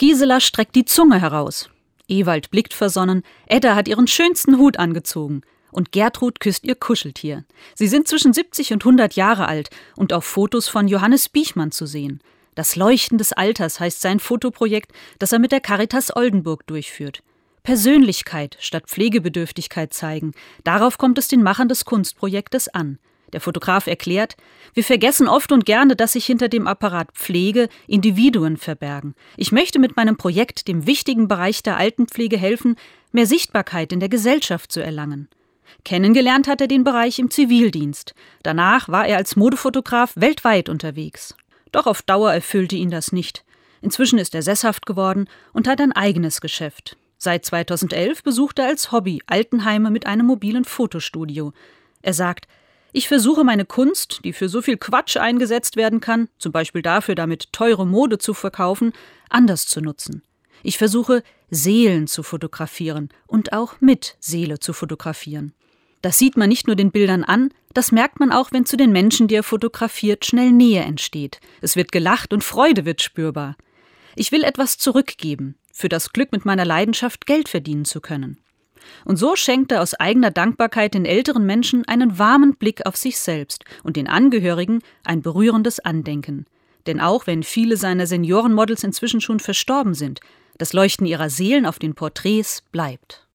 Gisela streckt die Zunge heraus. Ewald blickt versonnen, Edda hat ihren schönsten Hut angezogen. Und Gertrud küsst ihr Kuscheltier. Sie sind zwischen 70 und 100 Jahre alt und auf Fotos von Johannes Biechmann zu sehen. Das Leuchten des Alters heißt sein Fotoprojekt, das er mit der Caritas Oldenburg durchführt. Persönlichkeit statt Pflegebedürftigkeit zeigen, darauf kommt es den Machern des Kunstprojektes an. Der Fotograf erklärt, wir vergessen oft und gerne, dass sich hinter dem Apparat Pflege Individuen verbergen. Ich möchte mit meinem Projekt dem wichtigen Bereich der Altenpflege helfen, mehr Sichtbarkeit in der Gesellschaft zu erlangen. Kennengelernt hat er den Bereich im Zivildienst. Danach war er als Modefotograf weltweit unterwegs. Doch auf Dauer erfüllte ihn das nicht. Inzwischen ist er sesshaft geworden und hat ein eigenes Geschäft. Seit 2011 besucht er als Hobby Altenheime mit einem mobilen Fotostudio. Er sagt, ich versuche meine Kunst, die für so viel Quatsch eingesetzt werden kann, zum Beispiel dafür, damit teure Mode zu verkaufen, anders zu nutzen. Ich versuche, Seelen zu fotografieren und auch mit Seele zu fotografieren. Das sieht man nicht nur den Bildern an, das merkt man auch, wenn zu den Menschen, die er fotografiert, schnell Nähe entsteht. Es wird gelacht und Freude wird spürbar. Ich will etwas zurückgeben, für das Glück mit meiner Leidenschaft Geld verdienen zu können. Und so schenkt er aus eigener Dankbarkeit den älteren Menschen einen warmen Blick auf sich selbst und den Angehörigen ein berührendes Andenken. Denn auch wenn viele seiner Seniorenmodels inzwischen schon verstorben sind, das Leuchten ihrer Seelen auf den Porträts bleibt.